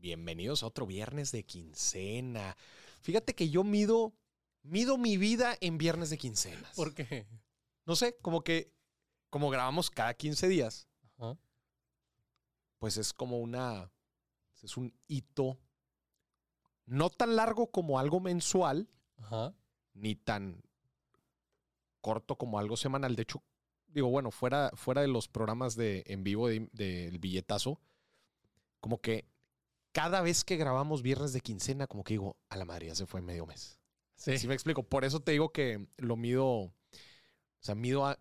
Bienvenidos a otro viernes de quincena. Fíjate que yo mido, mido mi vida en viernes de quincenas. ¿Por qué? No sé, como que, como grabamos cada 15 días, Ajá. pues es como una, es un hito no tan largo como algo mensual, Ajá. ni tan corto como algo semanal. De hecho, digo, bueno, fuera, fuera de los programas de en vivo de- del billetazo, como que cada vez que grabamos viernes de quincena, como que digo, a la madre, ya se fue medio mes. Sí. Sí me explico. Por eso te digo que lo mido, o sea, mido a-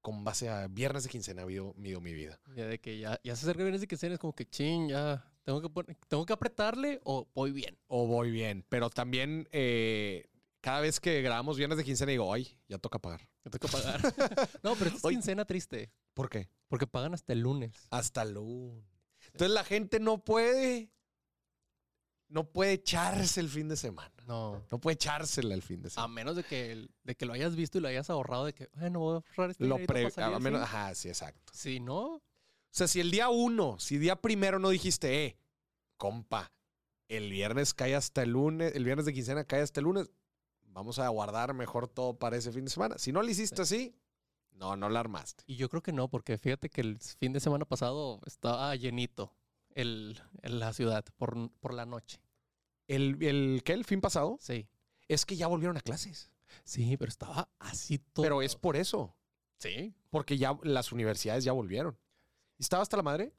con base a viernes de quincena, mido, mido mi vida. Ya de que ya, ya se acerca viernes de quincena, es como que ching, ya. Tengo que, pon- tengo que apretarle o voy bien. O voy bien, pero también eh, cada vez que grabamos viernes de quincena digo, ay, ya toca pagar. Me toca pagar. no, pero esta es quincena triste. ¿Por qué? Porque pagan hasta el lunes. Hasta el lunes. Entonces la gente no puede, no puede echarse el fin de semana. No. No puede echársela el fin de A semana. menos de que, el- de que lo hayas visto y lo hayas ahorrado, de que, bueno, voy a ahorrar este Lo pre- para salir a menos, fin". ajá, sí, exacto. Si no, O sea, si el día uno, si día primero no dijiste, eh, compa, el viernes cae hasta el lunes, el viernes de quincena cae hasta el lunes, vamos a guardar mejor todo para ese fin de semana. Si no lo hiciste así, no, no la armaste. y yo creo que no, porque fíjate que el fin de semana pasado estaba llenito el, en la ciudad por, por la noche. ¿El, el qué? ¿El fin pasado? Sí. Es que ya volvieron a clases. Sí, pero estaba así todo. Pero es por eso. Sí. Porque ya las universidades ya volvieron. ¿Y estaba hasta la madre?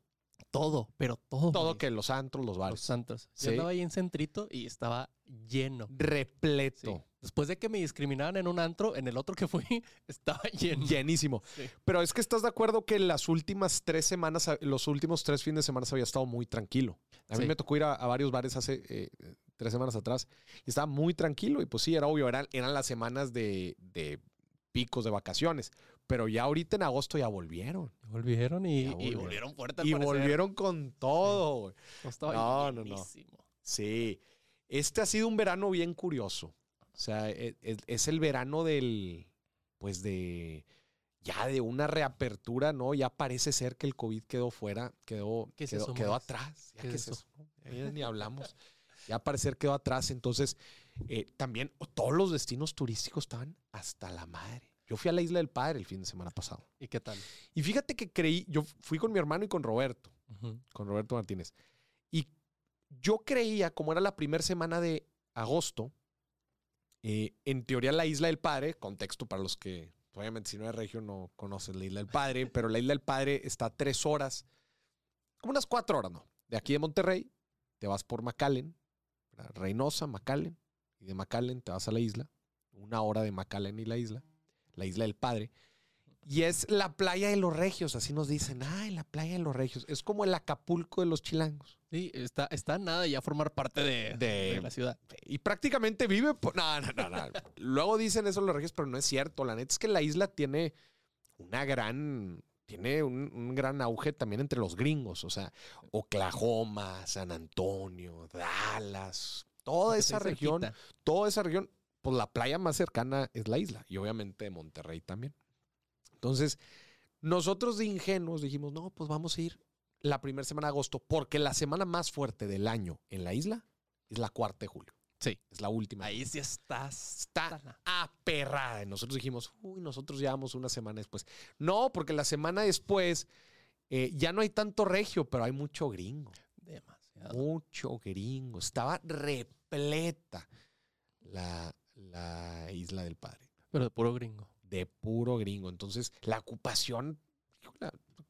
Todo, pero todo. Todo que los antros, los Los bares. santos. Sí. Yo andaba ahí en Centrito y estaba lleno. Repleto. Sí. Después de que me discriminaran en un antro, en el otro que fui, estaba lleno. Llenísimo. Sí. Pero es que estás de acuerdo que las últimas tres semanas, los últimos tres fines de semana había estado muy tranquilo. A mí Sí. me tocó ir a, a varios bares hace eh, tres semanas atrás y estaba muy tranquilo. Y pues sí, era obvio, eran, eran las semanas de, de picos de vacaciones. Pero ya ahorita en agosto ya volvieron. Volvieron y, Ya y volvieron. volvieron fuerte al Y parecer. volvieron con todo. güey. No, estaba No, no, no. Sí. Este ha sido un verano bien curioso. O sea, e- es, es el verano del, pues de, ya de una reapertura, ¿no? Ya parece ser que el COVID quedó fuera, quedó, ¿Qué es quedó, eso, atrás. Ya ¿Qué qué es es eso, ¿no? Ni hablamos. Ya parecer quedó atrás. Entonces, eh, también todos los destinos turísticos estaban hasta la madre. Yo fui a la Isla del Padre el fin de semana pasado. ¿Y qué tal? Y fíjate que creí, yo fui con mi hermano y con Roberto con Roberto Martínez. Y yo creía, como era la primera semana de agosto, eh, en teoría la Isla del Padre, contexto para los que obviamente si no eres regio no conoces la Isla del Padre, pero la Isla del Padre está a tres horas, como unas cuatro horas, ¿no? De aquí de Monterrey, te vas por McAllen. Reynosa, McAllen, y de McAllen te vas a la isla, una hora de McAllen y la isla, la Isla del Padre. Y es la playa de los regios, así nos dicen. Ay, la playa de los regios. Es como el Acapulco de los chilangos. Sí, está, está nada ya formar parte de, De- de la ciudad. Y prácticamente vive por... No, no, no, no. Luego dicen eso los regios, pero no es cierto. La neta es que la isla tiene una gran... Tiene un, un gran auge también entre los gringos. O sea, Oklahoma, San Antonio, Dallas, toda esa región, cerquita. toda esa región, pues la playa más cercana es la isla. Y obviamente Monterrey también. Entonces, nosotros de ingenuos dijimos, no, pues vamos a ir la primera semana de agosto, porque la semana más fuerte del año en la isla es la cuarta de julio. Sí. Es la última. Ahí sí estás. está aperrada. Y nosotros dijimos, uy, nosotros llevamos una semana después. No, porque la semana después eh, ya no hay tanto regio, pero hay mucho gringo. Demasiado. Mucho gringo. Estaba repleta la, la isla del padre Pero de puro gringo. De puro gringo. Entonces, la ocupación,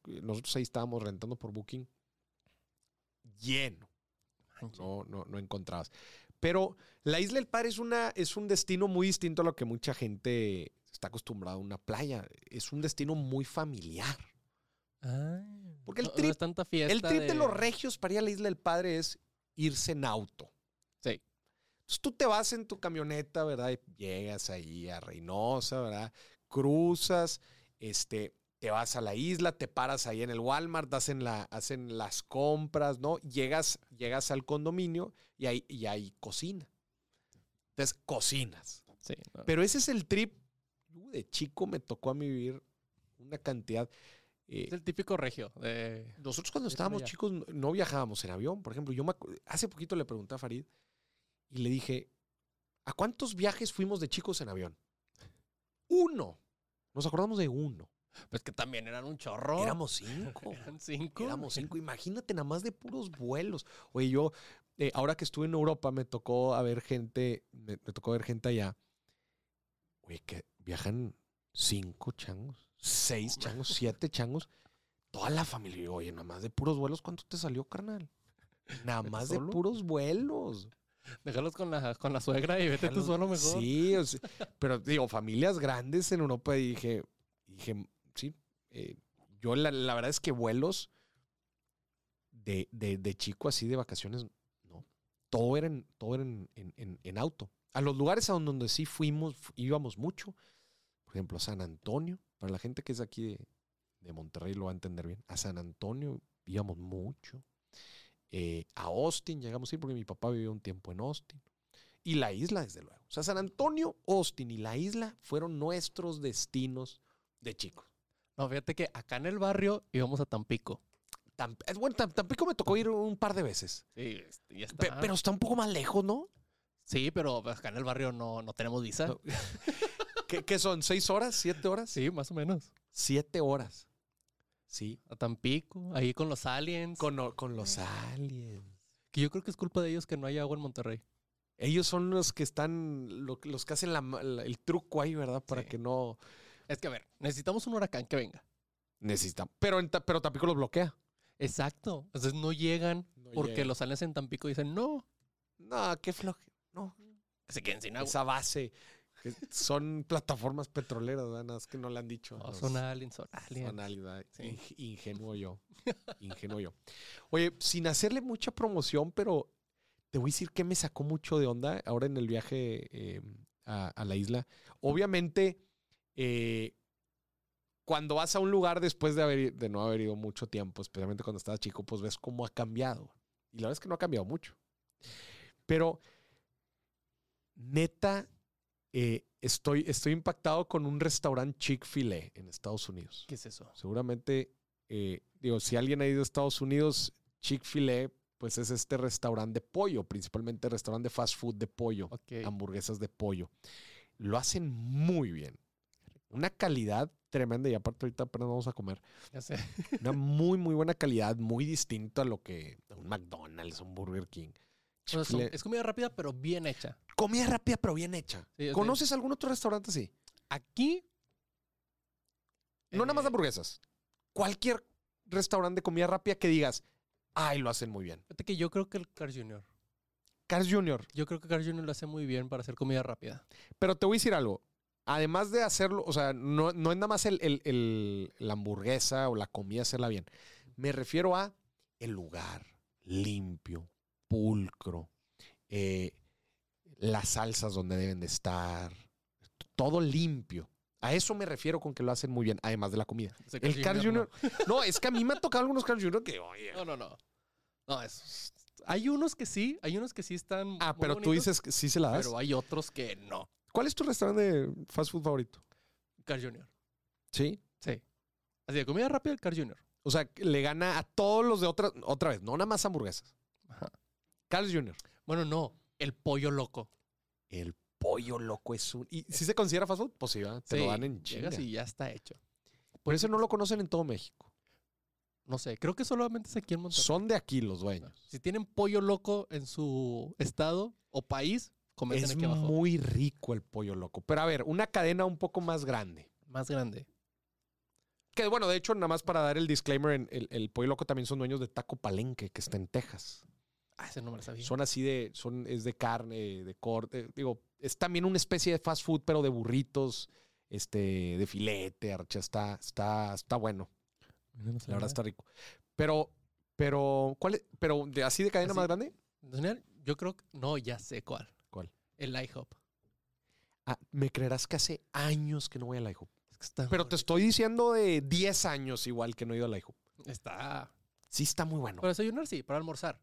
nosotros ahí estábamos rentando por Booking lleno. No, no, no encontrabas. Pero la Isla del Padre es, una, es un destino muy distinto a lo que mucha gente está acostumbrada a una playa. Es un destino muy familiar. Ay, Porque el no- no trip- es tanta fiesta. El trip de... los regios para ir a la Isla del Padre es irse en auto. Sí. Entonces tú te vas en tu camioneta, ¿verdad? Y llegas ahí a Reynosa, ¿verdad? Cruzas, este, te vas a la isla, te paras ahí en el Walmart, hacen, la, hacen las compras, ¿no? Llegas, llegas al condominio y ahí, y hay cocina. Entonces, cocinas. Sí. no. Pero ese es el trip. Uh, De chico me tocó a mí vivir una cantidad. Eh, Es el típico regio. de- nosotros cuando de estábamos allá. chicos no- viajábamos en avión. Por ejemplo, yo me hace poquito le pregunté a Farid y le dije, ¿a cuántos viajes fuimos de chicos en avión? Uno. Nos acordamos de uno. Pues que también eran un chorro. Éramos cinco. Eran cinco. Éramos cinco. Imagínate nada más de puros vuelos. Oye, yo, eh, ahora que estuve en Europa, me tocó a ver gente, me, me tocó ver gente allá. Oye, que viajan cinco changos, seis changos, siete changos. Toda la familia. Oye, nada más de puros vuelos, ¿cuánto te salió, carnal? Nada más de puros vuelos. Déjalos con la, con la suegra y vete tú Déjalos- solo mejor. Sí, o sea, pero digo, familias grandes en Europa y dije, dije, sí, eh, yo la, la verdad es que vuelos de, de, de chico así de vacaciones, no. Todo era en, todo era en, en- auto. A los lugares a donde, sí fuimos, fu- íbamos mucho, por ejemplo, a San Antonio, para la gente que es aquí de, de Monterrey lo va a entender bien, a San Antonio íbamos mucho. Eh, a Austin llegamos a ir porque mi papá vivió un tiempo en Austin. Y la isla, desde luego. O sea, San Antonio, Austin y la isla fueron nuestros destinos de chicos. No, fíjate que acá en el barrio íbamos a Tampico. Tamp- es bueno, Tam- Tampico me tocó ir un par de veces. Sí, este, ya está. Pe- pero está un poco más lejos, ¿no? Sí, pero acá en el barrio no, no tenemos visa. No. ¿Qué, qué son? ¿Seis horas? ¿Siete horas? Sí, más o menos. Siete horas. Sí. A Tampico, ahí con los aliens. Con, con los aliens. Que yo creo que es culpa de ellos que no hay agua en Monterrey. Ellos son los que están, lo- los que hacen la ma- la- el truco ahí, ¿verdad? Para Sí. que no Es que, a ver, necesitamos un huracán que venga. necesitan. Pero, en pero Tampico los bloquea. Exacto. Entonces no llegan No porque llegan. los aliens en Tampico dicen no, No, qué floje. No, que se queden sin agua. esa base. Que son plataformas petroleras, ¿verdad? Nada más que no le han dicho. No, los- son aliens, son aliens. son aliens, ¿verdad? Sí. Ing- Ingenuo yo. Ingenuo yo. Oye, sin hacerle mucha promoción, pero te voy a decir que me sacó mucho de onda ahora en el viaje eh, a, a la isla. Obviamente, eh, cuando vas a un lugar después de, haber, de no haber ido mucho tiempo, especialmente cuando estabas chico, pues ves cómo ha cambiado. Y la verdad es que no ha cambiado mucho. Pero, neta, eh, estoy, estoy impactado con un restaurante Chick-fil-A en Estados Unidos. ¿Qué es eso? Seguramente, eh, digo, si alguien ha ido a Estados Unidos, Chick-fil-A, pues es este restaurante de pollo, principalmente restaurante de fast food de pollo, hamburguesas de pollo. Lo hacen muy bien. Una calidad tremenda y aparte ahorita apenas vamos a comer. Ya sé. Una muy, muy buena calidad, muy distinto a lo que un McDonald's, un Burger King. O sea, son- Chick-fil-A- es comida rápida, pero bien hecha. Comida rápida, pero bien hecha. Sí, ¿Conoces algún otro restaurante así? Aquí. No nada más de eh, hamburguesas. Cualquier restaurante de comida rápida que digas, ay, lo hacen muy bien. Fíjate que yo creo que el Carl Jr. Cars Jr. Yo creo que Carl Jr. lo hace muy bien para hacer comida rápida. Pero te voy a decir algo. Además de hacerlo, o sea, no, no es nada más el, el- el- la hamburguesa o la comida hacerla bien. Me refiero a el lugar limpio, pulcro, eh, las salsas donde deben de estar, todo limpio. A eso me refiero con que lo hacen muy bien, además de la comida. El Carl Jr. No, es que a mí me han tocado algunos Carl Jr. que, oye. No, no, no. No, es. Hay unos que sí, hay unos que sí están. Ah, muy pero tú dices que sí se la das. Pero hay otros que no. ¿Cuál es tu restaurante de fast food favorito? Carl Jr. Sí. Sí. Así de comida rápida, el Carl Jr. O sea, le gana a todos los de otra, otra vez, no nada más hamburguesas. Ajá. Carl's Jr. Bueno, no. El pollo loco. El pollo loco es un. ¿Y si se considera fast food? Pues sí, ¿verdad? Te lo dan en chinga. Llegas y ya está hecho. Por eso no lo conocen en todo México. No sé, creo que solamente es aquí en Monterrey. Son de aquí los dueños. Si tienen pollo loco en su estado o país, comenten Es aquí abajo. muy rico el pollo loco. Pero a ver, una cadena un poco más grande. Más grande. Que bueno, de hecho, nada más para dar el disclaimer, en- el, el pollo loco también son dueños de Taco Palenque, que está en Texas. Ah, ese no me lo sabía. Son así de, son, es de carne, de corte. Digo, es también una especie de fast food, pero de burritos, este, de filete, archa, está, está, está bueno. No La verdad está rico. Pero, pero, ¿cuál es? Pero de, así de cadena Así. más grande. Yo creo que. No, ya sé cuál. ¿Cuál? El IHOP. Ah, me creerás que hace años que no voy al IHOP. Es que está Pero te estoy diciendo de 10 años igual que no he ido al IHOP. Está. Sí está muy bueno. Para desayunar, sí. Para almorzar.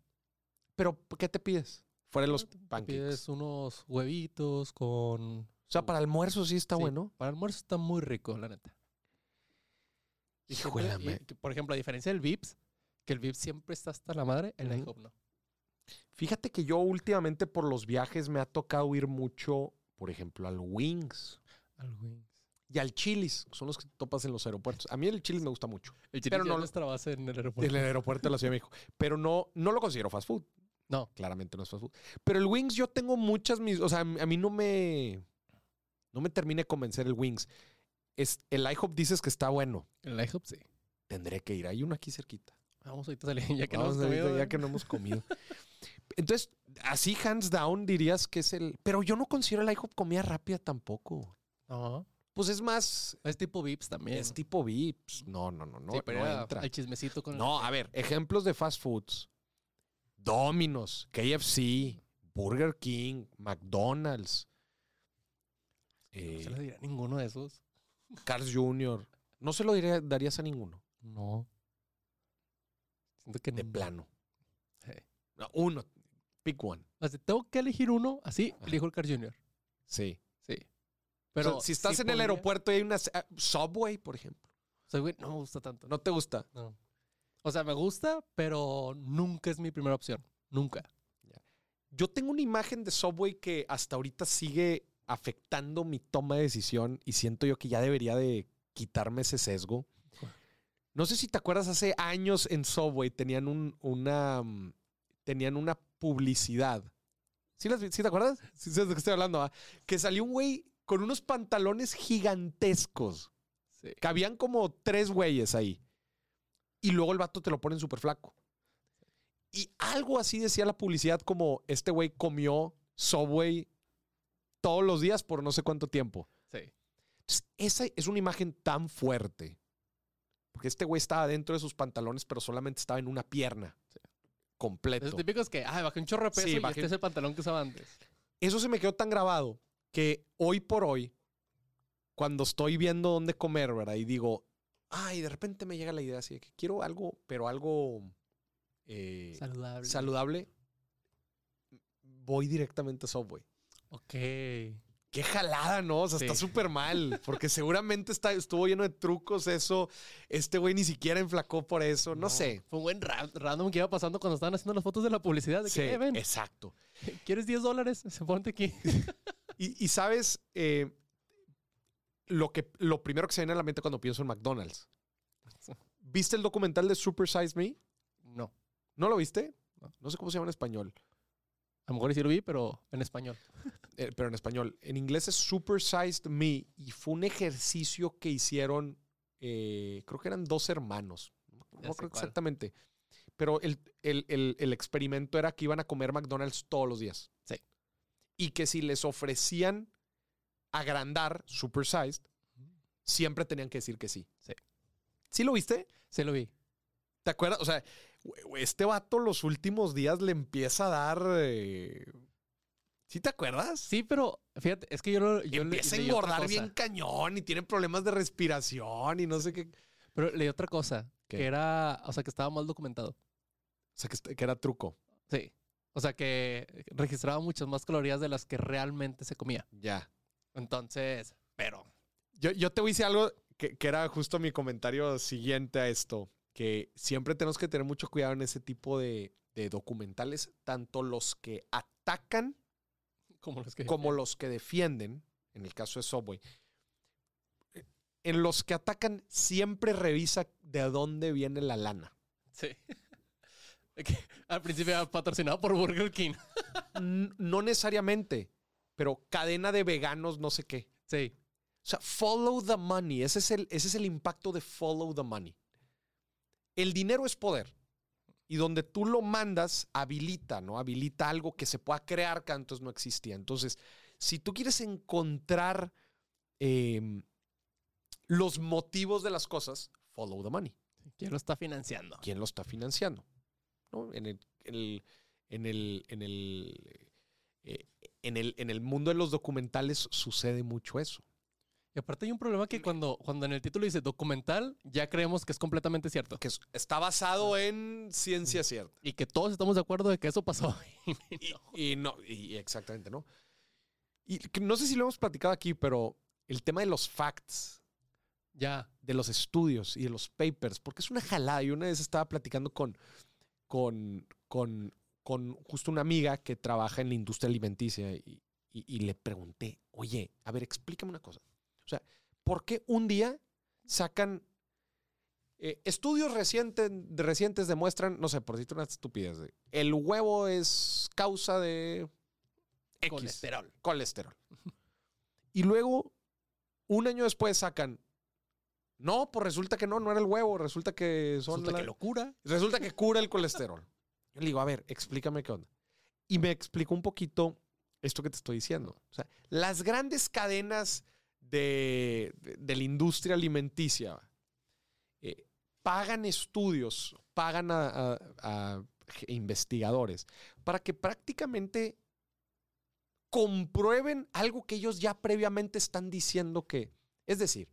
Pero, ¿qué te pides? Fuera de los pancakes. Pides unos huevitos con. O sea, para almuerzo sí está Sí, bueno. Para almuerzo está muy rico, la neta. Que, por ejemplo, a diferencia del Vips, que el Vips siempre está hasta la madre, el Ujú. IHOP no. Fíjate que yo últimamente por los viajes me ha tocado ir mucho, por ejemplo, al Wings Al Wings. y al Chili's, que son los que topas en los aeropuertos. A mí el Chili's me gusta mucho. El Pero Pero no lo- base en el En aeropuerto. el aeropuerto de la Ciudad de México. Pero no, no lo considero fast food. No. Claramente no es fast food. Pero el Wings yo tengo muchas mis... O sea, a mí no me... No me termina de convencer el Wings. Es, el IHOP dices que está bueno. El IHOP sí. Tendré que ir. Hay uno aquí cerquita. Vamos ahorita salir, ya que Vamos no hemos comido. ya ¿eh? que no hemos comido. Entonces, así hands down dirías que es el... Pero yo no considero el IHOP comida rápida tampoco. No. Pues es más... Es tipo Vips también. Es tipo VIPs. No, no, no, no, sí, pero no entra. el chismecito con No, a ver, ejemplos de fast foods. Domino's, KFC, Burger King, McDonald's, No eh, se le dirá ninguno de esos. Carl's Jr. No se lo diría- darías a ninguno, No. Siento que de no. plano. No, uno, pick one. Tengo que elegir uno, así, Ajá. elijo el Carl Jr. Sí. Sí. Pero si estás sí en el aeropuerto y hay una ah, Subway, por ejemplo, O sea, güey, no me gusta tanto. ¿no te gusta? No. O sea, me gusta, pero nunca es mi primera opción. Nunca. Yo tengo una imagen de Subway que hasta ahorita sigue afectando mi toma de decisión y siento yo que ya debería de quitarme ese sesgo. No sé si te acuerdas, hace años en Subway tenían un- una, mm, tenían una publicidad. ¿Sí, las sí te acuerdas? Sí, sabes de qué estoy hablando. ah? Que salió un güey con unos pantalones gigantescos. Sí. Cabían como tres güeyes ahí. Y luego el vato te lo ponen súper flaco. Y algo así decía la publicidad como este güey comió Subway todos los días por no sé cuánto tiempo. Sí. Entonces, esa es una imagen tan fuerte. Porque este güey estaba dentro de sus pantalones, pero solamente estaba en una pierna. Completo. Los típicos que, ah, bajé un chorro de peso Sí, y bajé- este es el pantalón que usaba antes. Eso se me quedó tan grabado que hoy por hoy, cuando estoy viendo dónde comer, ¿verdad? Y digo, ay, de repente me llega la idea así de que quiero algo, pero algo eh, Saludable. saludable, voy directamente a Subway. Ok. Qué jalada, ¿no? O sea, está súper mal, porque seguramente está, estuvo lleno de trucos eso. Este güey ni siquiera enflacó por eso, no, sé. Fue un buen ra- random que iba pasando cuando estaban haciendo las fotos de la publicidad. De que, Sí, "Eh, ven, exacto. ¿quieres 10 dólares? Se ponte aquí. Y, y sabes, eh, lo, que, lo primero que se viene a la mente cuando pienso en McDonald's. ¿Viste el documental de Super Size Me? No. ¿No lo viste? No. No sé cómo se llama en español, A lo mejor sí lo vi, pero en español. eh, pero en español. En inglés es Super Sized Me y fue un ejercicio que hicieron, eh, creo que eran dos hermanos. No creo exactamente. Pero el, el- el- el experimento era que iban a comer McDonald's todos los días. Sí. Y que si les ofrecían agrandar, super sized, siempre tenían que decir que sí. Sí. ¿Sí lo viste? Sí lo vi. ¿Te acuerdas? O sea, este vato los últimos días le empieza a dar. eh, ¿Sí te acuerdas? Sí, pero fíjate, es que yo lo. Yo le- empieza a engordar bien cañón y tiene problemas de respiración y no sé qué. O Pero leí otra cosa. ¿Qué? Que era. O sea, que estaba mal documentado. sea, que, est- que era truco. Sí. O sea, que registraba muchas más calorías de las que realmente se comía. Ya. Entonces, pero. Yo, yo te voy a decir algo que, que era justo mi comentario siguiente a esto, que siempre tenemos que tener mucho cuidado en ese tipo de, de documentales, tanto los que atacan Como los que. como los que defienden, en el caso de Subway. En los que atacan siempre revisa de dónde viene la lana. Sí. Al principio era patrocinado por Burger King. No necesariamente, pero cadena de veganos, no sé qué. Sí. O sea, follow the money. Ese es el, ese es el impacto de follow the money. El dinero es poder. Y donde tú lo mandas, habilita, ¿no? Habilita algo que se pueda crear que antes no existía. Entonces, si tú quieres encontrar eh, los motivos de las cosas, follow the money. ¿Quién lo está financiando? ¿Quién lo está financiando? ¿No? En, el, en, el, en, el, en, el, eh, en, el, en el mundo de los documentales sucede mucho eso. Y aparte hay un problema que cuando, cuando en el título dice documental, ya creemos que es completamente cierto. que es- está basado en ciencia cierta. Y que todos estamos de acuerdo de que eso pasó. Y, y no, y exactamente, ¿no? Y no sé si lo hemos platicado aquí, pero el tema de los facts. Ya. de los estudios y de los papers, porque es una jalada. Y una vez estaba platicando con, con, con, con justo una amiga que trabaja en la industria alimenticia y, y- y le pregunté, oye, a ver, explícame una cosa. O sea, ¿por qué un día sacan eh, estudios recientes, recientes demuestran, no sé, por decirte una estupidez, de, el huevo es causa de X Colesterol. colesterol. Y luego, un año después sacan, no, pues resulta que no, no era el huevo, resulta que son Resulta la- que locura. resulta que cura el colesterol. Yo le digo, a ver, explícame qué onda. Y me explicó un poquito esto que te estoy diciendo. O sea, las grandes cadenas de, de- de la industria alimenticia eh, pagan estudios, pagan a, a- a investigadores para que prácticamente comprueben algo que ellos ya previamente están diciendo que, es decir,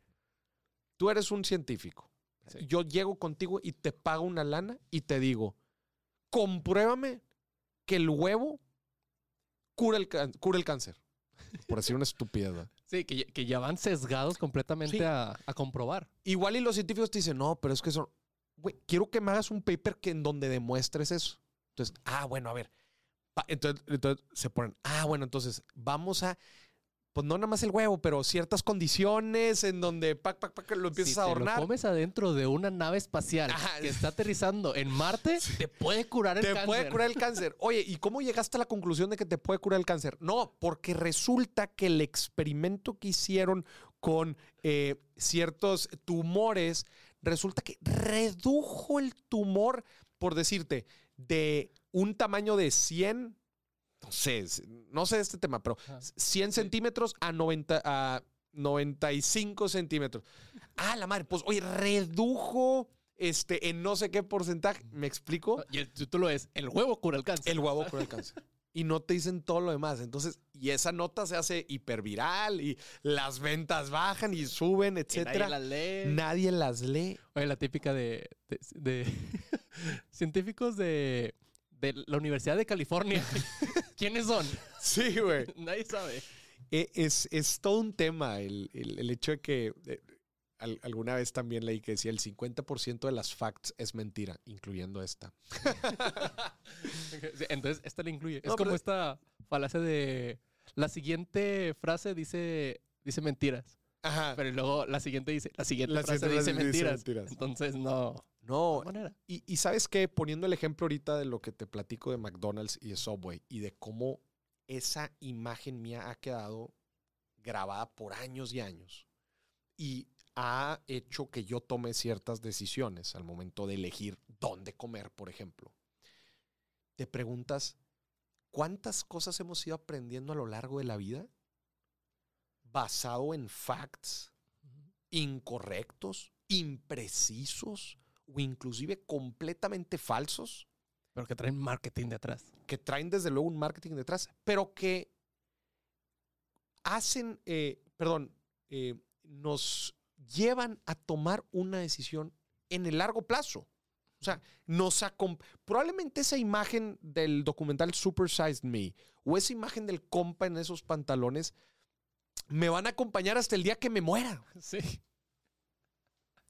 tú eres un científico. Sí. Yo llego contigo y te pago una lana y te digo, compruébame que el huevo cura el, cura el cáncer. Por decir una estupidez. ¿verdad? Sí, que, ya- que ya van sesgados completamente Sí. a, a comprobar. Igual y los científicos te dicen, no, pero es que son... Güey, quiero que me hagas un paper que en donde demuestres eso. Entonces, ah, bueno, a ver. Entonces, entonces se ponen, ah, bueno, entonces vamos a... Pues no nada más el huevo, pero ciertas condiciones en donde pac, pac, pac, lo empiezas si a te adornar. lo comes adentro de una nave espacial Ajá. que está aterrizando en Marte, te puede curar el te cáncer. puede curar el cáncer. Oye, ¿y cómo llegaste a la conclusión de que te puede curar el cáncer? No, porque resulta que el experimento que hicieron con eh, ciertos tumores, resulta que redujo el tumor, por decirte, de un tamaño de 100, no sé, no sé este tema, pero Ajá. 100 centímetros a 90, a 95 centímetros. Ah, la madre, pues oye, redujo este en no sé qué porcentaje. ¿Me explico? Y el título es El huevo cura el cáncer. El huevo cura el cáncer. Y no te dicen todo lo demás. Entonces, y esa nota se hace hiperviral y las ventas bajan y suben, etcétera. nadie la lee. Nadie las lee. Oye, la típica de, de- de científicos de, de la Universidad de California. ¿Quiénes son? Sí, güey. Nadie sabe. E- Es, es todo un tema el, el- el hecho de que eh, al- alguna vez también leí que decía el 50% de las facts es mentira, incluyendo esta. Entonces, esta le incluye. No, es como esta falacia de la siguiente frase dice, dice mentiras. Ajá. Pero luego la siguiente dice, la siguiente La frase siguiente dice frase dice mentiras. mentiras. Entonces, no. No. Y, y sabes qué, poniendo el ejemplo ahorita de lo que te platico de McDonald's y de Subway y de cómo esa imagen mía ha quedado grabada por años y años y ha hecho que yo tome ciertas decisiones al momento de elegir dónde comer, por ejemplo. Te preguntas, ¿cuántas cosas hemos ido aprendiendo a lo largo de la vida basado en facts incorrectos, imprecisos o inclusive completamente falsos Pero que traen marketing detrás. que traen desde luego un marketing detrás, pero que hacen, eh, perdón, eh, nos llevan a tomar una decisión en el largo plazo. O sea, nos probablemente esa imagen del documental Super Sized Me o esa imagen del compa en esos pantalones me van a acompañar hasta el día que me muera. Sí,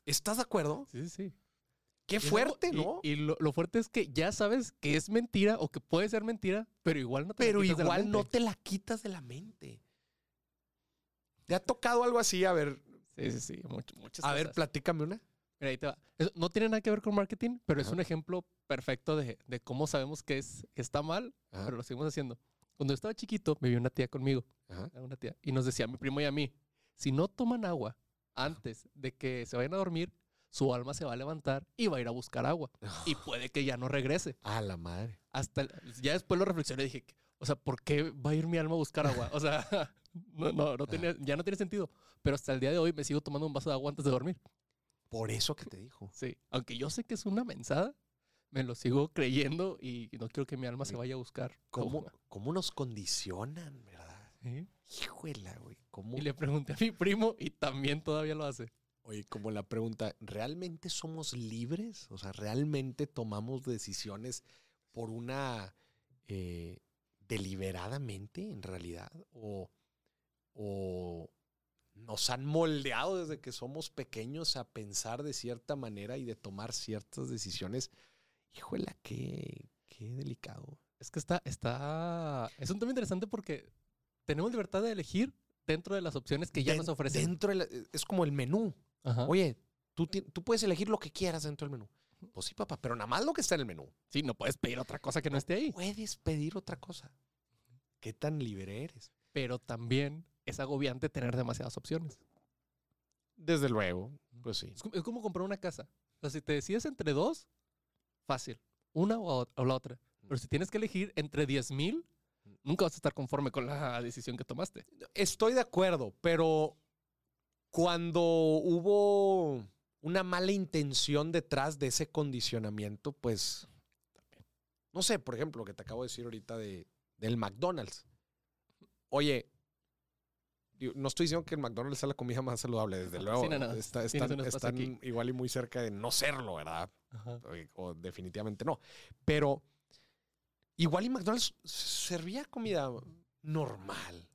¿Estás de acuerdo? sí, sí. Qué fuerte, y- ¿no? Y, lo, lo fuerte es que ya sabes que es mentira o que puede ser mentira, pero igual no te la pero quitas de la igual no mente. te la quitas de la mente. ¿Te ha tocado algo así? A ver, Sí, sí, sí. much- muchas a ver, platícame una. Mira, ahí te va. Eso no tiene nada que ver con marketing, pero es un ejemplo perfecto de, de cómo sabemos que es, está mal, Ajá, pero lo seguimos haciendo. Cuando yo estaba chiquito, me vio una tía conmigo, ajá. una tía, y nos decía, mi primo y a mí, si no toman agua antes de que se vayan a dormir, su alma se va a levantar y va a ir a buscar agua. Y puede que ya no regrese. A la madre. Hasta ya después lo reflexioné y dije, o sea, ¿por qué va a ir mi alma a buscar agua? O sea, no, no, no tenía- ya no tiene sentido. Pero hasta el día de hoy me sigo tomando un vaso de agua antes de dormir. Por eso que te dijo. Sí, aunque yo sé que es una mensada, me lo sigo creyendo y no quiero que mi alma se vaya a buscar. ¿Cómo, cómo nos condicionan, verdad? Sí. Híjole, güey. ¿Cómo? Y le pregunté a mi primo y también todavía lo hace. Oye, como la pregunta, ¿realmente somos libres? O sea, ¿realmente tomamos decisiones por una... eh, deliberadamente, en realidad? ¿O, o nos han moldeado desde que somos pequeños a pensar de cierta manera y de tomar ciertas decisiones. Híjole, qué, qué delicado. Es que está, está. Es un tema interesante porque tenemos libertad de elegir dentro de las opciones que ya Den- nos ofrecen. Dentro de la- es como el menú. Ajá. Oye, tú, tú puedes elegir lo que quieras dentro del menú. Pues sí, papá, pero nada más lo que está en el menú. Sí, no puedes pedir otra cosa que no esté ahí. Puedes pedir otra cosa. ¿Qué tan libre eres? Pero también es agobiante tener demasiadas opciones. Desde luego, pues sí. Es como, es como comprar una casa. O sea, si te decides entre dos, fácil. Una o, o la otra. Pero si tienes que elegir entre 10 mil, nunca vas a estar conforme con la decisión que tomaste. Estoy de acuerdo, pero cuando hubo una mala intención detrás de ese condicionamiento, pues, no sé, por ejemplo, lo que te acabo de decir ahorita de, del McDonald's. Oye, no estoy diciendo que el McDonald's sea la comida más saludable, desde luego. Sí, no, no. está- Tienes están aquí. igual y muy cerca de no serlo, ¿verdad? Ajá. O, o definitivamente no. Pero igual y McDonald's servía comida normal.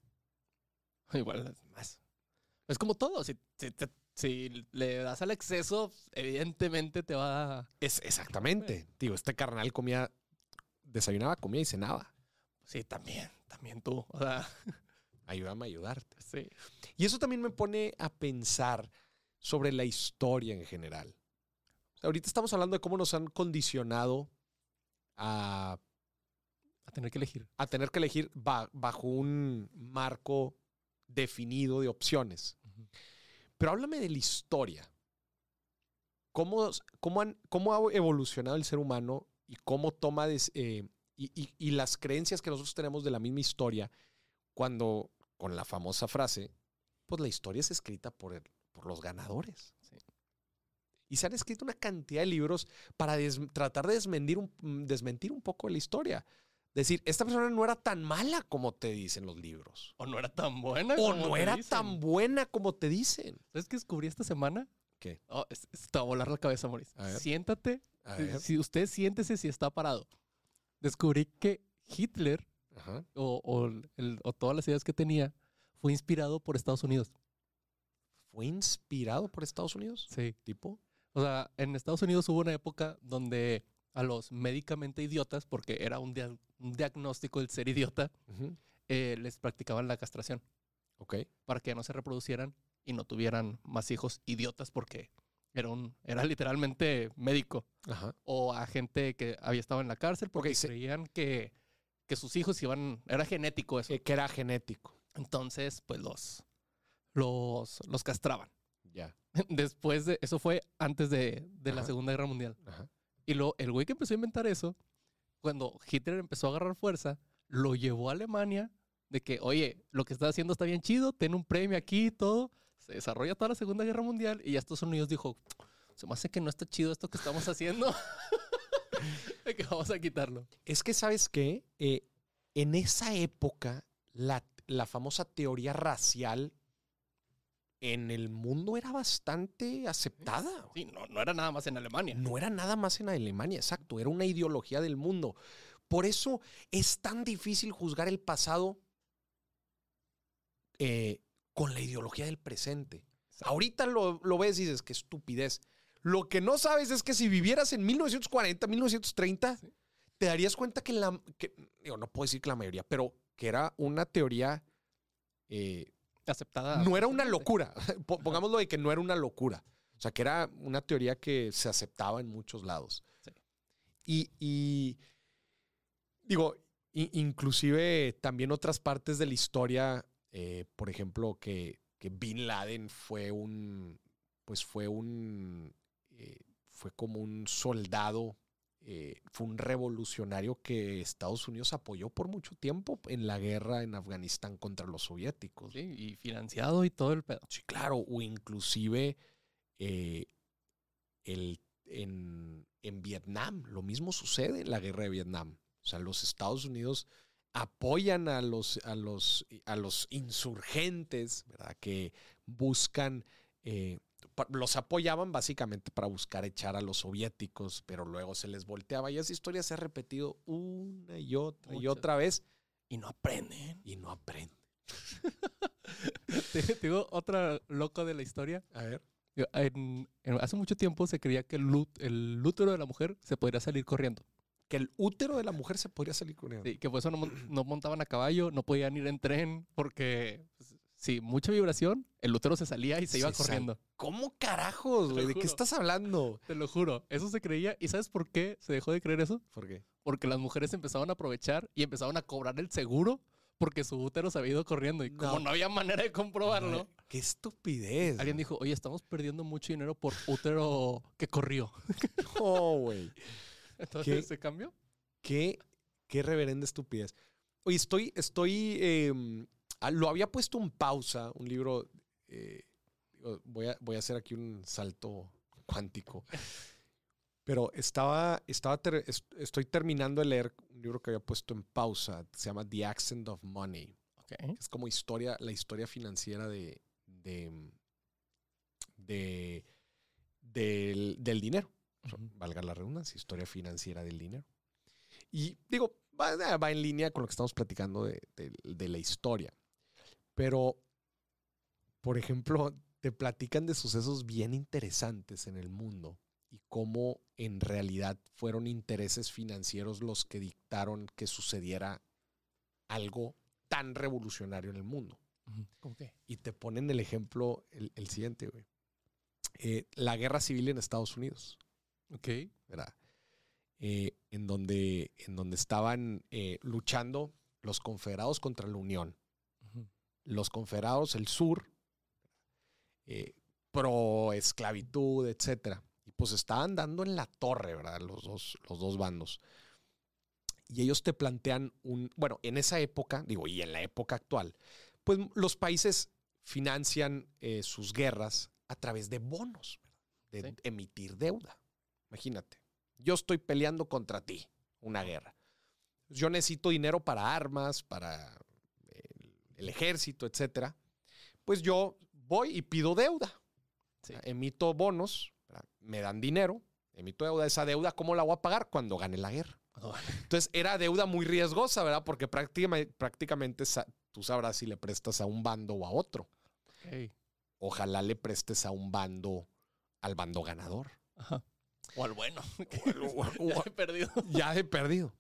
Igual más. Es como todo. Si, si le das al exceso, evidentemente te va a... Es exactamente. Digo, este carnal comía, desayunaba, comía y cenaba. Sí, también, también tú. O sea, Ayúdame a ayudarte. sí. Y eso también me pone a pensar sobre la historia en general. Ahorita estamos hablando de cómo nos han condicionado a, A tener que elegir. a tener que elegir ba- bajo un marco definido de opciones. Pero háblame de la historia. ¿Cómo, cómo, han- cómo ha evolucionado el ser humano y cómo toma des- eh, y, y- y las creencias que nosotros tenemos de la misma historia cuando, con la famosa frase, pues la historia es escrita por, el- por los ganadores. Sí. Y se han escrito una cantidad de libros para des- tratar de desmentir un, desmentir un poco la historia. Decir, esta persona no era tan mala como te dicen los libros. O no era tan buena. O como no te era dicen. tan buena como te dicen. ¿Sabes qué descubrí esta semana? ¿Qué? Oh, es- es- te va a volar la cabeza, Maurice. Siéntate. Si- usted siéntese si está parado. Descubrí que Hitler Ajá. o, o el- o todas las ideas que tenía fue inspirado por Estados Unidos. ¿Fue inspirado por Estados Unidos? Sí. ¿Tipo? O sea, en Estados Unidos hubo una época donde a los médicamente idiotas, porque era un, un diagnóstico del ser idiota, eh, les practicaban la castración Ok. para que no se reproducieran y no tuvieran más hijos idiotas porque era, un, era literalmente médico. Ajá. O a gente que había estado en la cárcel porque creían que, que sus hijos iban... Era genético eso. Eh, que era genético. Entonces, pues los, los, los castraban. Ya. Después de... Eso fue antes de, de la. Segunda Guerra Mundial. Ajá. Y luego el güey que empezó a inventar eso, cuando Hitler empezó a agarrar fuerza, lo llevó a Alemania de que, oye, lo que estás haciendo está bien chido, ten un premio aquí y todo. Se desarrolla toda la Segunda Guerra Mundial y ya Estados Unidos dijo, se me hace que no está chido esto que estamos haciendo. De que vamos a quitarlo. Es que, ¿sabes qué? Eh, en esa época, la, la famosa teoría racial en el mundo era bastante aceptada. Sí, no, no era nada más en Alemania. No era nada más en Alemania, exacto, era una ideología del mundo. Por eso es tan difícil juzgar el pasado eh, con la ideología del presente. Ahorita lo, lo ves y dices, qué estupidez. Lo que no sabes es que si vivieras en 1940, 1930, Sí. te darías cuenta que la... Que, digo, no puedo decir que la mayoría, pero que era una teoría... eh, Aceptada. no era una locura. Po- Pongámoslo de que no era una locura. O sea, que era una teoría que se aceptaba en muchos lados. Sí. Y, y digo, inclusive también otras partes de la historia, eh, por ejemplo, que, que Bin Laden fue un, pues fue un, eh, fue como un soldado, eh, fue un revolucionario que Estados Unidos apoyó por mucho tiempo en la guerra en Afganistán contra los soviéticos. Sí, y financiado y todo el pedo. Sí, claro, o inclusive eh, el, en, en Vietnam, lo mismo sucede en la guerra de Vietnam. O sea, los Estados Unidos apoyan a los, a los, a los insurgentes, ¿verdad? Que buscan, eh, los apoyaban básicamente para buscar echar a los soviéticos, pero luego se les volteaba y esa historia se ha repetido una y otra y otra vez Y no aprenden. y no aprenden. Te, te digo otra loco de la historia. A ver. En- en- hace mucho tiempo se creía que el, lut- el útero de la mujer se podría salir corriendo. Que el útero de la mujer se podría salir él. Sí, que por eso no montaban a caballo, no podían ir en tren, porque pues, sí, mucha vibración, el útero se salía y se iba sal- corriendo. ¿Cómo carajos, güey? ¿De qué estás hablando? Te lo juro, eso se creía. ¿Y sabes por qué se dejó de creer eso? ¿Por qué? Porque las mujeres empezaban a aprovechar y empezaban a cobrar el seguro porque su útero se había ido corriendo. Y como No. no había manera de comprobarlo, Qué estupidez. alguien dijo, oye, estamos perdiendo mucho dinero por útero que corrió. No, güey. Entonces se cambió. Qué, qué reverenda estupidez. Oye, estoy, estoy, eh, ah, lo había puesto en pausa, un libro, eh, voy, a, voy a hacer aquí un salto cuántico, pero estaba, estaba ter- estoy terminando de leer un libro que había puesto en pausa, se llama The Accent of Money, es como historia, la historia financiera de, de, de- del, del dinero valga la redundancia, historia financiera del dinero. Y digo, va, va en línea con lo que estamos platicando de, de- de la historia. Pero, por ejemplo, te platican de sucesos bien interesantes en el mundo y cómo en realidad fueron intereses financieros los que dictaron que sucediera algo tan revolucionario en el mundo. Ujú. ¿Cómo qué? Y te ponen el ejemplo, el, el siguiente, güey. Eh, la guerra civil en Estados Unidos. Ok. ¿verdad? Eh, en, donde, en donde estaban eh, luchando los confederados contra la Unión. Los confederados, el sur, eh, pro esclavitud, etcétera. Y pues estaban dando en la torre, ¿verdad? Los dos, los dos bandos. Y ellos te plantean un, bueno, en esa época, digo, y en la época actual, pues los países financian eh, sus guerras a través de bonos, ¿verdad? de Sí. emitir deuda. Imagínate, yo estoy peleando contra ti, una guerra. Yo necesito dinero para armas, para el, ejército, etcétera. Pues yo voy y pido deuda. Sí. Emito bonos, me dan dinero, emito deuda. Esa deuda, ¿cómo la voy a pagar? Cuando gane la guerra. Oh, Entonces era deuda muy riesgosa, ¿verdad? Porque prácticamente, prácticamente tú sabrás si le prestas a un bando o a otro. Ojalá le prestes a un bando, al bando ganador. Ajá. O al bueno. O- o- Ya he perdido. ya he perdido.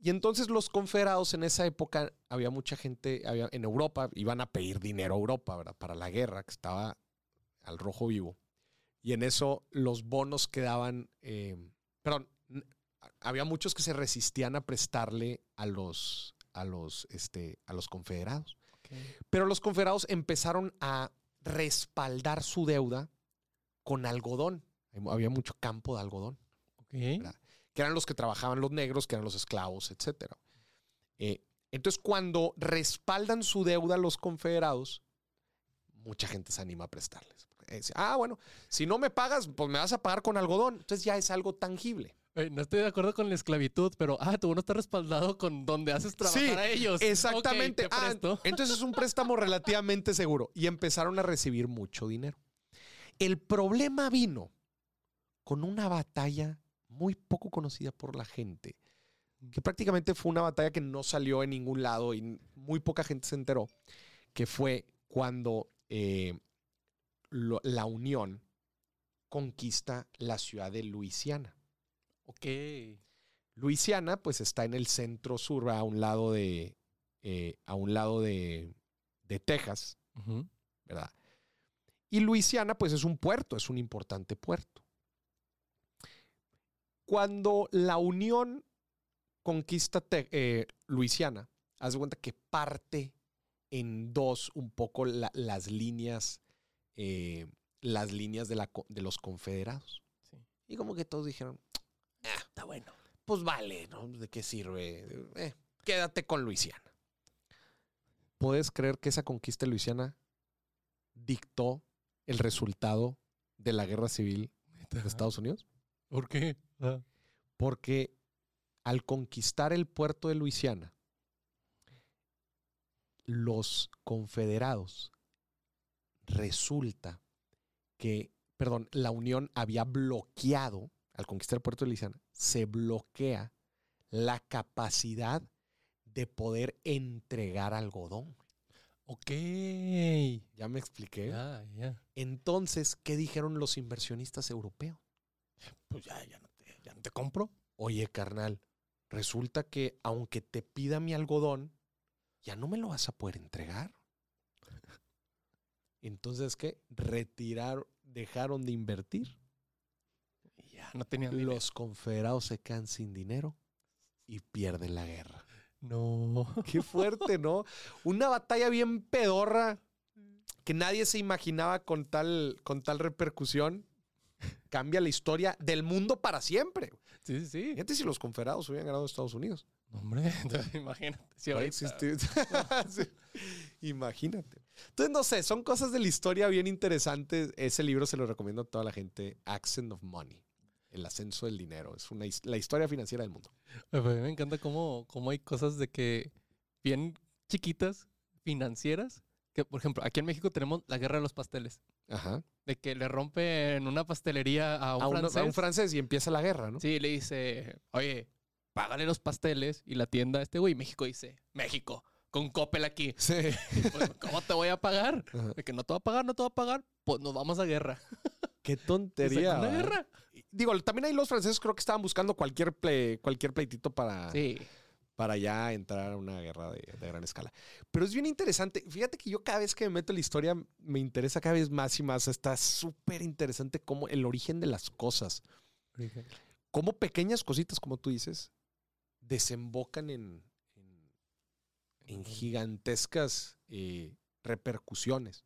Y entonces los confederados en esa época, había mucha gente, había, en Europa, iban a pedir dinero a Europa, ¿verdad? Para la guerra, que estaba al rojo vivo. Y en eso los bonos quedaban, eh, perdón, había muchos que se resistían a prestarle a los, a los, este, a los confederados. Pero los confederados empezaron a respaldar su deuda con algodón. Había mucho campo de algodón Ok. Que eran los que trabajaban los negros, que eran los esclavos, etc. entonces, cuando respaldan su deuda los confederados, mucha gente se anima a prestarles. Dice, ah, bueno, si no me pagas, pues me vas a pagar con algodón. Entonces ya es algo tangible. Eh, no estoy de acuerdo con la esclavitud, pero ah, tu bono está respaldado con donde haces trabajar Sí, a ellos. Exactamente. Ah, entonces es un préstamo relativamente seguro. Y empezaron a recibir mucho dinero. El problema vino con una batalla muy poco conocida por la gente, que prácticamente fue una batalla que no salió en ningún lado y muy poca gente se enteró, que fue cuando eh, lo- la Unión conquista la ciudad de Luisiana. Ok. Luisiana, pues está en el centro sur, a un lado de, eh, a un lado de, de Texas. ¿verdad? Y Luisiana, pues es un puerto, es un importante puerto. Cuando la Unión conquista eh, Luisiana, haz de cuenta que parte en dos un poco la- las líneas, eh, las líneas de, la co- de los confederados. Sí. Y como que todos dijeron, Está bueno. pues vale, ¿no? ¿De qué sirve? Eh, quédate con Luisiana. ¿Puedes creer que esa conquista de Luisiana dictó el resultado de la guerra civil de Estados Unidos? ¿Por qué? Porque al conquistar el puerto de Luisiana, los confederados resulta que, perdón, la Unión había bloqueado, al conquistar el puerto de Luisiana, se bloquea la capacidad de poder entregar algodón. Ok. ¿Ya me expliqué? Ya, ya. Entonces, ¿qué dijeron los inversionistas europeos? Pues ya, ya no te, compro. Oye, carnal, resulta que aunque te pida mi algodón, ya no me lo vas a poder entregar. Entonces, ¿qué? Retiraron, dejaron de invertir. Y ya no tenían dinero. Los confederados se quedan sin dinero y pierden la guerra. No. Qué fuerte, ¿no? Una batalla bien pedorra que nadie se imaginaba con tal, con tal repercusión. Cambia la historia del mundo para siempre. Sí, sí, sí. Fíjate si los confederados hubieran ganado Estados Unidos. No, Hombre, entonces, imagínate. Si. Sí. Imagínate. Entonces, no sé, son cosas de la historia bien interesantes. Ese libro se lo recomiendo a toda la gente. Accent of Money. El ascenso del dinero. Es una, la historia financiera del mundo. A mí me encanta cómo, cómo hay cosas de que bien chiquitas, financieras, que por ejemplo, aquí en México tenemos la guerra de los pasteles. Ajá. De que le rompen una pastelería a un A, uno- a francés. un francés y empieza la guerra, ¿no? Sí, le dice, oye, págale los pasteles. Y la tienda, este güey, México dice, México, con Coppel aquí. Sí. Pues, ¿Cómo te voy a pagar? Ajá. De que no te va a pagar, no te va a pagar. Pues nos vamos a guerra. Qué tontería. Una ¿verdad? guerra. Digo, también ahí los franceses creo que estaban buscando cualquier, ple- cualquier pleitito para, Sí. Para ya entrar a una guerra de, de gran escala. Pero es bien interesante. Fíjate que yo cada vez que me meto en la historia me interesa cada vez más y más. Está súper interesante cómo el origen de las cosas. Cómo pequeñas cositas, como tú dices, desembocan en, en, en gigantescas eh, repercusiones.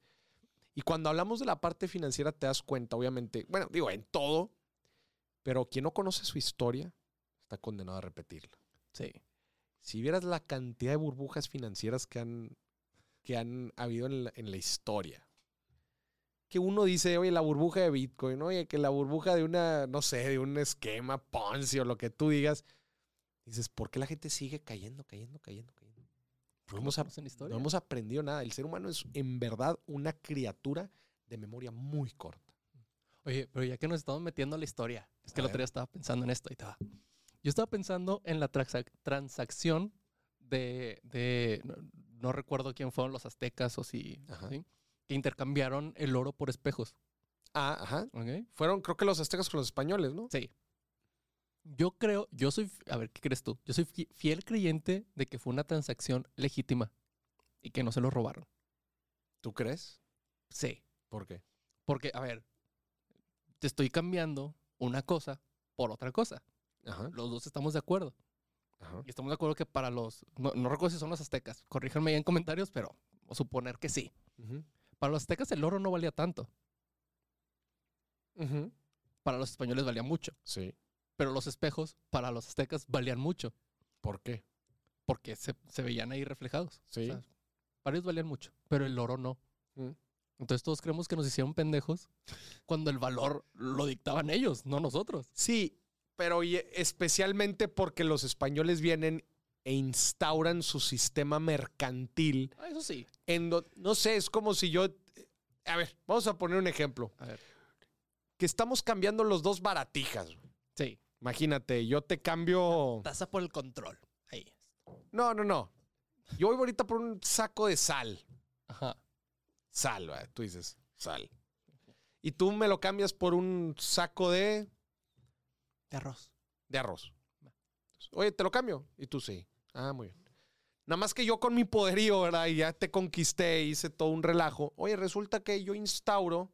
Y cuando hablamos de la parte financiera te das cuenta, obviamente, bueno, digo, en todo, pero quien no conoce su historia está condenado a repetirla. Sí. Si vieras la cantidad de burbujas financieras que han, que han habido en la, en la historia, que uno dice, oye, la burbuja de Bitcoin, oye, que la burbuja de una, no sé, de un esquema Ponzi o lo que tú digas, dices, ¿por qué la gente sigue cayendo, cayendo, cayendo, cayendo? No hemos, no hemos aprendido nada. El ser humano es en verdad una criatura de memoria muy corta. Oye, pero ya que nos estamos metiendo a la historia, es que el otro día estaba pensando en esto y va. Yo estaba pensando en la transac- transacción de, de- no, no recuerdo quién fueron los aztecas o si. ¿sí? que intercambiaron el oro por espejos. Ah, ajá. ¿ok? Fueron, creo que los aztecas con los españoles, ¿no? Sí. Yo creo, yo soy, a ver, ¿qué crees tú? Yo soy fi- fiel creyente de que fue una transacción legítima y que no se lo robaron. ¿Tú crees? Sí. ¿Por qué? Porque, a ver, te estoy cambiando una cosa por otra cosa. Ajá. Los dos estamos de acuerdo. Ajá. Y estamos de acuerdo que para los, no, no recuerdo si son los aztecas, corríjanme ahí en comentarios, pero suponer que sí. Para los aztecas el oro no valía tanto, para los españoles valía mucho, Sí. pero los espejos para los aztecas valían mucho, ¿Por qué? porque se, se veían ahí reflejados. Sí. O sea, para ellos valían mucho, pero el oro no. Mm. Entonces todos creemos que nos hicieron pendejos cuando el valor lo dictaban ellos, no nosotros. Sí, pero especialmente porque los españoles vienen e instauran su sistema mercantil. Ah, eso sí. En do- no sé, es como si yo. A ver, vamos a poner un ejemplo. A ver. Que estamos cambiando los dos baratijas. Sí. Imagínate, yo te cambio. Tasa por el control. Ahí. No, no, no. Yo voy ahorita por un saco de sal. Ajá. Sal, ¿verdad? tú dices, sal. Y tú me lo cambias por un saco de, De arroz. de arroz. Oye, te lo cambio. Y tú sí. Ah, muy bien. Nada más que yo con mi poderío, ¿verdad? Y ya te conquisté, hice todo un relajo. Oye, resulta que yo instauro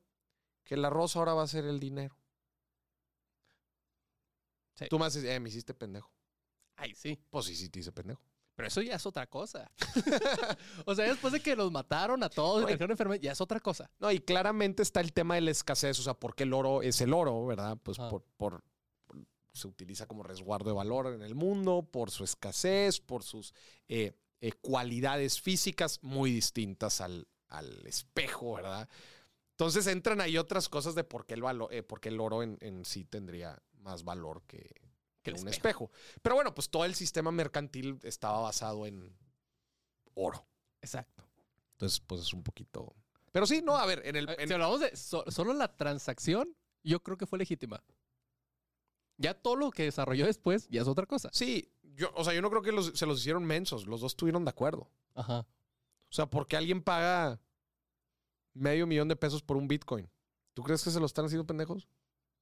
que el arroz ahora va a ser el dinero. Sí. Tú me haces, eh, me hiciste pendejo. Ahí sí. Pues sí, sí, te hice pendejo. Pero eso ya es otra cosa. o sea, después de que los mataron a todos y trajeron enfermedad, ya es otra cosa. No, y claramente está el tema de la escasez, o sea, porque el oro es el oro, ¿verdad? Pues Ah. por- por- se utiliza como resguardo de valor en el mundo, por su escasez, por sus eh, eh, cualidades físicas muy distintas al, al espejo, ¿verdad? Entonces entran ahí otras cosas de por qué el, valo- eh, por qué el oro en, en sí tendría más valor que, que un espejo. espejo. Pero bueno, pues todo el sistema mercantil estaba basado en oro. Exacto. Entonces, pues es un poquito... Pero sí, no, a ver, en el... En- Si hablamos de so- solo la transacción, yo creo que fue legítima. Ya todo lo que desarrolló después ya es otra cosa. Sí, yo, o sea, yo no creo que los- se los hicieron mensos. Los dos estuvieron de acuerdo. Ajá. O sea, ¿por qué alguien paga medio millón de pesos por un Bitcoin? ¿Tú crees que se lo están haciendo pendejos?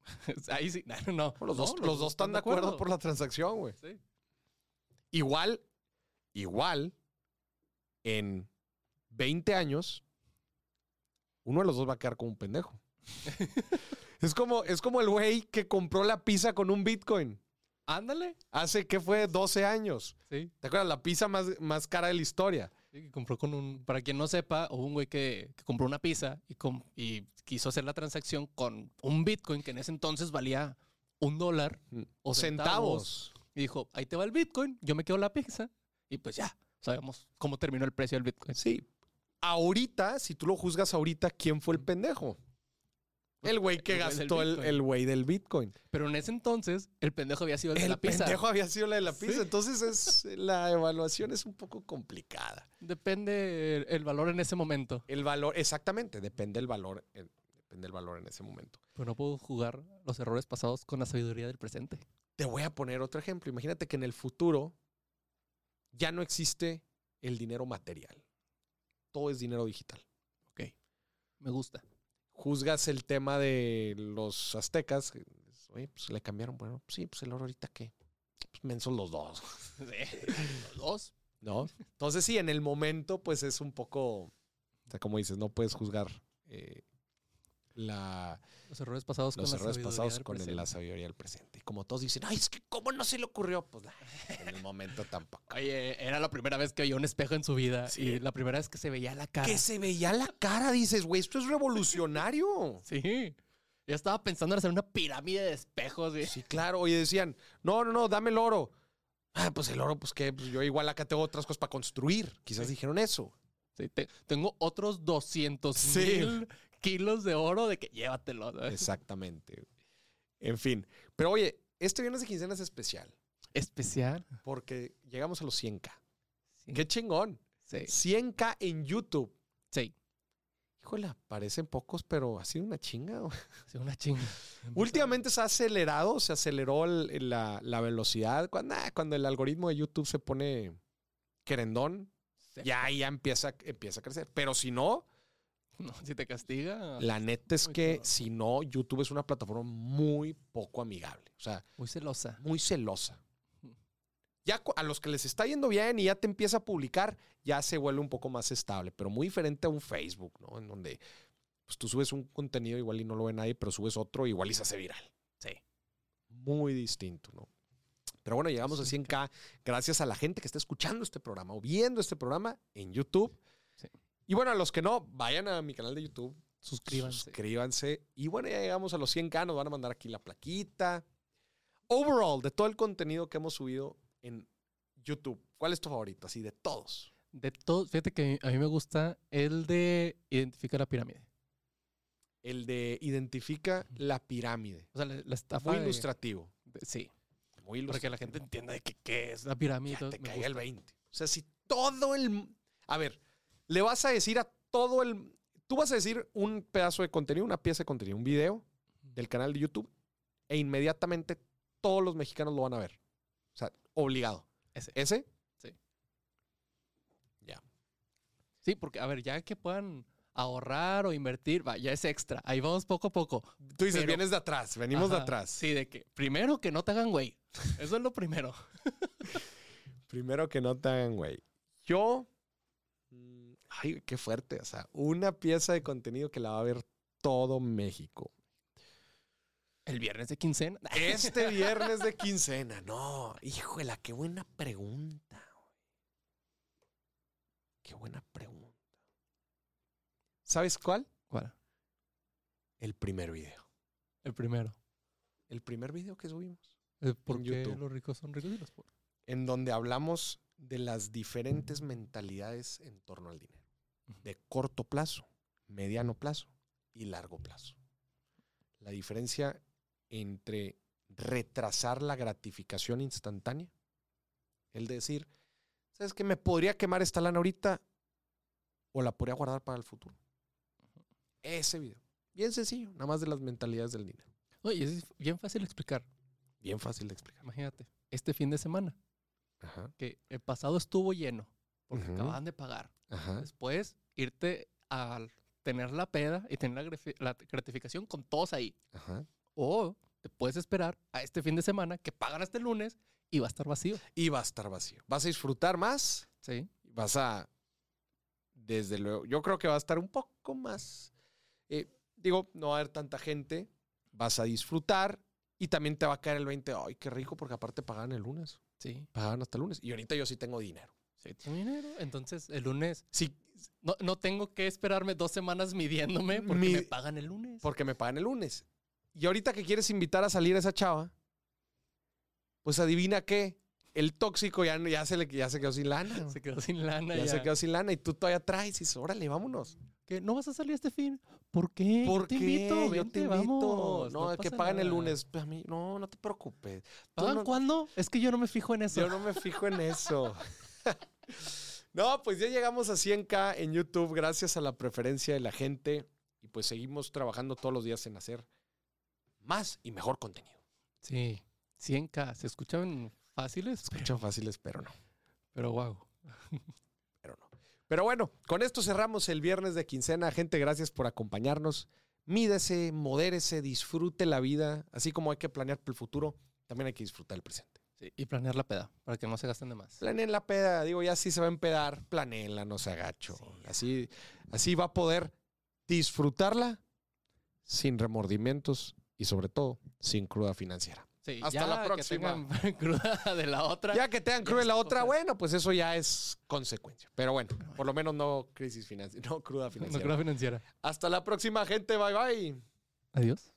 Ahí sí. No, no. Los, No, dos, los dos están de acuerdo, por la transacción, güey. Sí. Igual, igual, en 20 años, uno de los dos va a quedar como un pendejo. es, como, es como el güey que compró la pizza con un Bitcoin. Ándale. Hace, ¿qué fue? 12 años. Sí. ¿Te acuerdas? La pizza más, más cara de la historia. Sí, que compró con un. Para quien no sepa, hubo un güey que, que compró una pizza y, com- y quiso hacer la transacción con un Bitcoin que en ese entonces valía un dólar O centavos. Y dijo: Ahí te va el Bitcoin, yo me quedo la pizza. Y pues ya, sabemos cómo terminó el precio del Bitcoin. Sí. Ahorita, si tú lo juzgas ahorita, ¿quién fue el pendejo? El güey que El gastó el, el güey del Bitcoin. Pero en ese entonces, el pendejo había sido el, de El la pizza. pendejo había sido la de la pizza. Sí. Entonces es, la evaluación es un poco complicada. Depende el, el valor en ese momento. El valor, exactamente, depende el valor, en- depende el valor en ese momento. Pero no puedo jugar los errores pasados con la sabiduría del presente. Te voy a poner otro ejemplo. Imagínate que en el futuro ya no existe el dinero material. Todo es dinero digital. Ok. Me gusta. Juzgas el tema de los aztecas. Oye, pues le cambiaron. Bueno, pues sí, pues el oro ahorita qué. Pues mensos los dos. Los dos. ¿No? Entonces sí, en el momento pues es un poco, o sea, como dices, no puedes juzgar eh, la, Los errores pasados los con errores la sabiduría pasados del con el- la sabiduría del presente. Y como todos dicen, ay, es que ¿cómo no se le ocurrió? Pues en el momento tampoco. Oye, era la primera vez que veía un espejo en su vida Sí. y la primera vez que se veía la cara. Que se veía la cara, dices, güey, esto es revolucionario. Sí. Yo estaba pensando en hacer una pirámide de espejos. Sí, claro. Oye, decían, no, no, no, dame el oro. Ah, pues el oro, pues que pues yo igual acá tengo otras cosas para construir. Quizás dijeron eso. Sí, te- tengo otros 200 Sí. Kilos de oro de que llévatelo. ¿sabes? Exactamente. En fin. Pero oye, este viernes de quincena es especial. Especial. Porque llegamos a los 100k. Sí. ¡Qué chingón! Sí. 100k en YouTube. Sí. Híjole, parecen pocos, pero ha sido una chinga. güey. Sí, una chinga. Últimamente se ha acelerado, se aceleró el- la, la velocidad. Cuando, ah, cuando el algoritmo de YouTube se pone querendón, Sí. ya ahí ya empieza, empieza a crecer. Pero si no, No, si te castiga. la neta es que si no, YouTube es una plataforma muy poco amigable. O sea, Muy celosa. muy celosa. Ya a los que les está yendo bien y ya te empieza a publicar, ya se vuelve un poco más estable, pero muy diferente a un Facebook, ¿no? En donde pues, tú subes un contenido igual y no lo ve nadie, pero subes otro igual y se hace viral. Sí. Muy distinto, ¿no? Pero bueno, llegamos a 100K gracias a la gente que está escuchando este programa o viendo este programa en YouTube. Y bueno, a los que no, vayan a mi canal de YouTube, Suscríbanse. Suscríbanse. Y bueno, ya llegamos a los 100K. Nos van a mandar aquí la plaquita. Overall, de todo el contenido que hemos subido en YouTube, ¿cuál es tu favorito? Así de todos. De todos, fíjate que a mí me gusta el de identificar la pirámide. El de identifica la pirámide. O sea, la, la estafa. Muy de- ilustrativo. de- sí. Muy Para que la gente entienda de que, qué es la pirámide. Ya te me caiga el gusta. 20. O sea, si todo el... A ver, le vas a decir a todo el... Tú vas a decir un pedazo de contenido, una pieza de contenido, un video del canal de YouTube e inmediatamente todos los mexicanos lo van a ver. O sea, obligado. Ese. ¿Ese? Sí. Ya. Sí, porque, a ver, ya que puedan ahorrar o invertir, va, ya es extra. Ahí vamos poco a poco. Tú dices, Pero- vienes de atrás, venimos de atrás. Sí, de que primero que no te hagan güey. Eso es lo primero. Primero que no te hagan, güey. Yo... Ay, qué fuerte. O sea, una pieza de contenido que la va a ver todo México. El viernes de quincena. Este viernes de quincena. No, híjole, qué buena pregunta. Qué buena pregunta. ¿Sabes cuál? ¿Cuál? El primer video. El primero. El primer video que subimos. Eh, ¿Por qué YouTube. los ricos son ricos y los pobres? En donde hablamos de las diferentes mentalidades en torno al dinero. De corto plazo, mediano plazo y largo plazo. La diferencia entre retrasar la gratificación instantánea, el de decir, ¿sabes qué? Me podría quemar esta lana ahorita o la podría guardar para el futuro. Ese video. Bien sencillo, nada más de las mentalidades del dinero. Oye, es bien fácil explicar. Bien fácil de explicar. Imagínate, este fin de semana, Ajá. que el pasado estuvo lleno, porque Ujú. acaban de pagar. Ajá. Después, irte a tener la peda y tener la, gratificación con todos ahí. Ajá. O te puedes esperar a este fin de semana que pagan hasta el lunes y va a estar vacío. Y va a estar vacío. Vas a disfrutar más. Sí. Vas a. Desde luego. Yo creo que va a estar un poco más. eh, digo, no va a haber tanta gente. Vas a disfrutar. Y también te va a caer el 20. Ay, qué rico, porque aparte pagan el lunes. Sí. Pagaban hasta el lunes. Y ahorita yo sí tengo dinero. Entonces, el lunes Sí, no, no tengo que esperarme dos semanas midiéndome porque Mi- me pagan el lunes. porque me pagan el lunes. Y ahorita que quieres invitar a salir a esa chava, pues adivina qué. El tóxico ya, ya, se, le, ya se quedó sin lana. Se quedó sin lana. Ya, Ya, se quedó sin lana y tú todavía traes y dices, órale, vámonos. ¿Qué? ¿No vas a salir este fin? ¿Por qué? ¿Por te qué? invito, Yo te invito. vamos. no, que pasa pagan el lunes. Pues, a mí, no, no te preocupes. ¿Pagan no- cuándo? Es que yo no me fijo en eso. Yo no me fijo en eso. no, pues ya llegamos a 100k en YouTube gracias a la preferencia de la gente y pues seguimos trabajando todos los días en hacer más y mejor contenido. Sí, 100k. Se escuchan fáciles, Escuchan fáciles, pero no, pero wow. pero no. Pero bueno, con esto cerramos el viernes de quincena. Gente, gracias por acompañarnos. Mídese, modérese, disfrute la vida. Así como hay que planear para el futuro, también hay que disfrutar el presente. Sí, y planear la peda para que no se gasten de más. Planeen la peda, digo, ya si se va a empedar, planeenla, no se agacho. Sí. Así, así va a poder disfrutarla sin remordimientos y sobre todo sin cruda financiera. Sí, Hasta ya la que próxima. tengan cruda de la otra. Ya que tengan cruda es la otra, bueno, pues eso ya es consecuencia. Pero bueno, por lo menos no crisis financiera, no cruda No financiera. cruda financiera. Hasta la próxima, gente. Bye bye. Adiós.